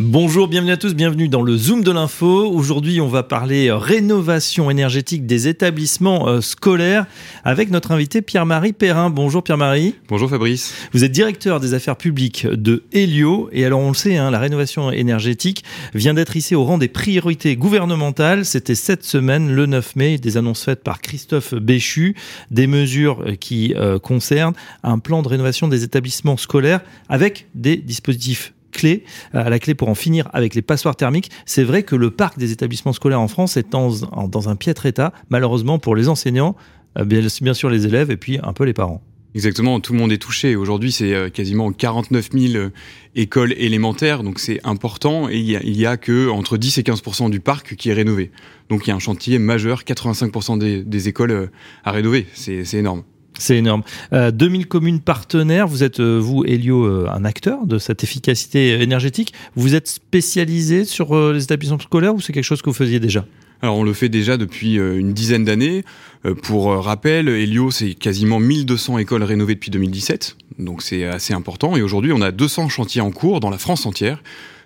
Bonjour, bienvenue à tous, bienvenue dans le Zoom de l'info. Aujourd'hui, on va parler rénovation énergétique des établissements euh, scolaires avec notre invité Pierre-Marie Perrin. Bonjour Pierre-Marie. Bonjour Fabrice. Vous êtes directeur des affaires publiques de Helio et alors on le sait, hein, la rénovation énergétique vient d'être ici au rang des priorités gouvernementales. C'était cette semaine, le 9 mai, des annonces faites par Christophe Béchu, des mesures euh, qui euh, concernent un plan de rénovation des établissements scolaires avec des dispositifs clé, euh, à la clé pour en finir avec les passoires thermiques. C'est vrai que le parc des établissements scolaires en France est dans, un piètre état, malheureusement pour les enseignants, euh, bien, sûr les élèves et puis un peu les parents. Exactement, tout le monde est touché. Aujourd'hui, c'est euh, quasiment 49 000 écoles élémentaires, donc c'est important. Et il y, a, que entre 10 et 15 du parc qui est rénové. Donc il y a un chantier majeur, 85 des, des écoles à rénover. C'est énorme. C'est énorme. 2000 euh, communes partenaires. Vous êtes, euh, vous, Elio, euh, un acteur de cette efficacité énergétique. Vous êtes spécialisé sur les établissements scolaires ou c'est quelque chose que vous faisiez déjà? Alors on le fait déjà depuis une dizaine d'années. Pour rappel, Elio, c'est quasiment 1200 écoles rénovées depuis 2017, donc c'est assez important. Et aujourd'hui, on a 200 chantiers en cours dans la France entière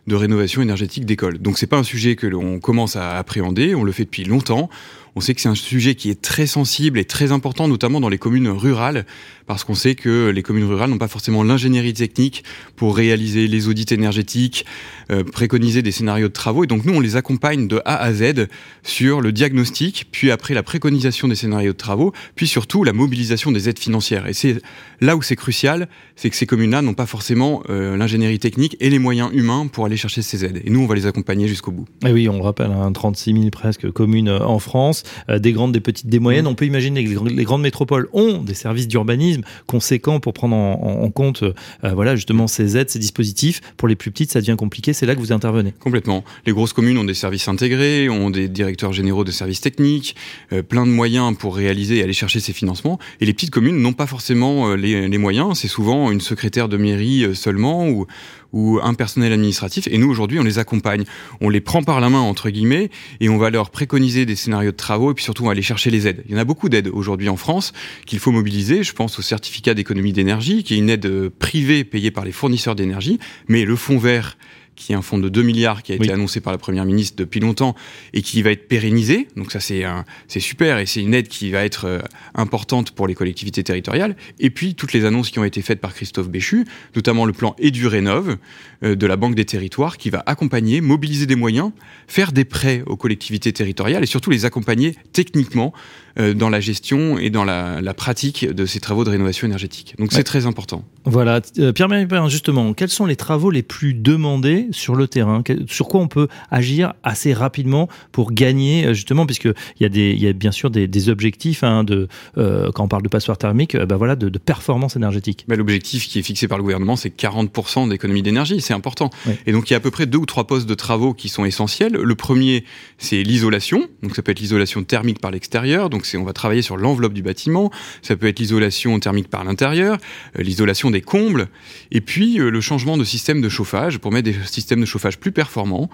de rénovation énergétique d'écoles. Donc c'est pas un sujet que l'on commence à appréhender, on le fait depuis longtemps. On sait que c'est un sujet qui est très sensible et très important, notamment dans les communes rurales, parce qu'on sait que les communes rurales n'ont pas forcément l'ingénierie technique pour réaliser les audits énergétiques, euh, préconiser des scénarios de travaux. Et donc nous, on les accompagne de A à Z sur le diagnostic, puis après la préconisation des scénarios de travaux, puis surtout la mobilisation des aides financières. Et c'est là où c'est crucial, c'est que ces communes-là n'ont pas forcément euh, l'ingénierie technique et les moyens humains pour aller chercher ces aides. Et nous, on va les accompagner jusqu'au bout. Et oui, on le rappelle, hein, 36 000 presque communes euh, en France, des grandes, des petites, des moyennes. Mmh. On peut imaginer que les grandes métropoles ont des services d'urbanisme conséquents pour prendre en, compte euh, voilà, justement ces aides, ces dispositifs. Pour les plus petites, ça devient compliqué. C'est là que vous intervenez. Complètement. Les grosses communes ont des services intégrés, ont des directeurs généraux de services techniques, euh, plein de moyens pour réaliser et aller chercher ces financements. Et les petites communes n'ont pas forcément euh, les, les moyens. C'est souvent une secrétaire de mairie seulement ou, ou un personnel administratif. Et nous, aujourd'hui, on les accompagne. On les prend par la main, entre guillemets, et on va leur préconiser des scénarios de travaux, et puis surtout, on va aller chercher les aides. Il y en a beaucoup d'aides aujourd'hui en France qu'il faut mobiliser. Je pense au certificat d'économie d'énergie, qui est une aide privée payée par les fournisseurs d'énergie, mais le fonds vert qui est un fonds de 2 milliards qui a été annoncé par la première ministre depuis longtemps et qui va être pérennisé. Donc ça c'est c'est super et c'est une aide qui va être euh, importante pour les collectivités territoriales. Et puis toutes les annonces qui ont été faites par Christophe Béchu, notamment le plan EduRénov euh, de la Banque des Territoires qui va accompagner, mobiliser des moyens, faire des prêts aux collectivités territoriales et surtout les accompagner techniquement euh, dans la gestion et dans la, la, pratique de ces travaux de rénovation énergétique. Donc c'est très important. Voilà, Pierre-Marie justement, quels sont les travaux les plus demandés sur le terrain? Sur quoi on peut agir assez rapidement pour gagner, euh, justement, puisqu'il y, a des, y a bien sûr des, des objectifs hein, de, euh, quand on parle de passoire thermique, ben voilà, de, de performance énergétique. L'objectif qui est fixé par le gouvernement, c'est 40% d'économie d'énergie, c'est important. Et donc il y a à peu près deux ou trois postes de travaux qui sont essentiels. Le premier, c'est l'isolation, donc ça peut être l'isolation thermique par l'extérieur, donc on va travailler sur l'enveloppe du bâtiment, ça peut être l'isolation thermique par l'intérieur, euh, l'isolation des combles, et puis le changement de système de chauffage pour mettre des système de chauffage plus performant.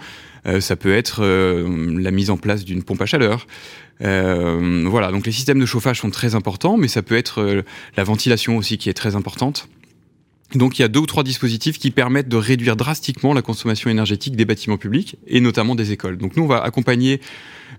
Euh, ça peut être euh, la mise en place d'une pompe à chaleur. Euh, voilà, donc les systèmes de chauffage sont très importants, mais ça peut être la ventilation aussi qui est très importante. Donc il y a deux ou trois dispositifs qui permettent de réduire drastiquement la consommation énergétique des bâtiments publics et notamment des écoles. Donc nous on va accompagner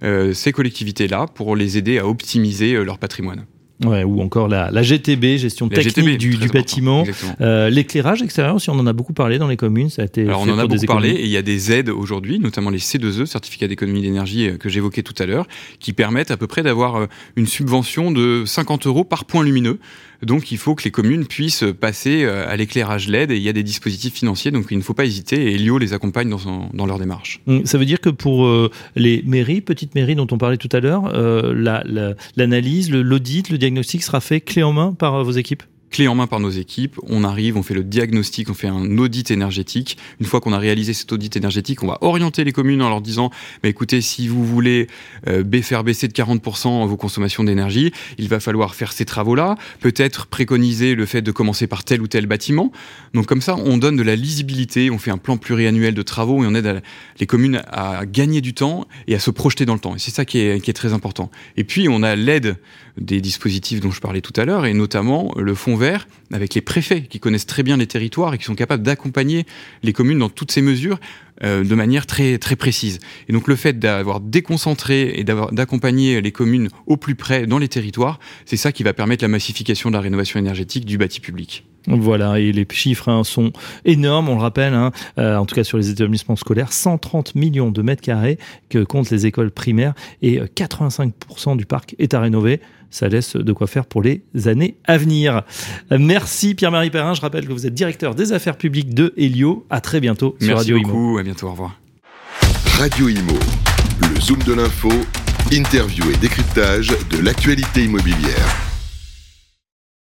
ces collectivités-là pour les aider à optimiser leur patrimoine. Ouais, ou encore la, la GTB, gestion technique du, du bâtiment. Euh, L'éclairage extérieur, si on en a beaucoup parlé dans les communes, ça a été. Alors on en a beaucoup parlé et il y a des aides aujourd'hui, notamment les C2E, certificats d'économie d'énergie euh, que j'évoquais tout à l'heure, qui permettent à peu près d'avoir euh, une subvention de 50 euros par point lumineux donc il faut que les communes puissent passer à l'éclairage LED et il y a des dispositifs financiers, donc il ne faut pas hésiter et Elio les accompagne dans, dans leur démarche. Hum, ça veut dire que pour euh, les mairies, petites mairies dont on parlait tout à l'heure, euh, l'analyse, l'audit, le diagnostic sera fait clé en main par vos équipes? Clé en main par nos équipes. On arrive, on fait le diagnostic, on fait un audit énergétique. Une fois qu'on a réalisé cet audit énergétique, on va orienter les communes en leur disant, bah, écoutez, si vous voulez euh, faire baisser de 40% vos consommations d'énergie, il va falloir faire ces travaux-là, peut-être préconiser le fait de commencer par tel ou tel bâtiment. Donc comme ça, on donne de la lisibilité, on fait un plan pluriannuel de travaux et on aide les communes à gagner du temps et à se projeter dans le temps. Et c'est ça qui est, qui est très important. Et puis, on a l'aide des dispositifs dont je parlais tout à l'heure, et notamment le fonds avec les préfets qui connaissent très bien les territoires et qui sont capables d'accompagner les communes dans toutes ces mesures euh, de manière très très précise. Et donc le fait d'avoir déconcentré et d'accompagner les communes au plus près dans les territoires, c'est ça qui va permettre la massification de la rénovation énergétique du bâti public. Voilà, et les chiffres hein, sont énormes, on le rappelle, hein, euh, en tout cas sur les établissements scolaires, 130 millions de mètres carrés que comptent les écoles primaires et 85% euh, du parc est à rénover. Ça laisse de quoi faire pour les années à venir. Merci Pierre-Marie Perrin, je rappelle que vous êtes directeur des affaires publiques de Helio. À très bientôt sur Radio. Merci beaucoup, au revoir. Radio Imo, le zoom de l'info, interview et décryptage de l'actualité immobilière.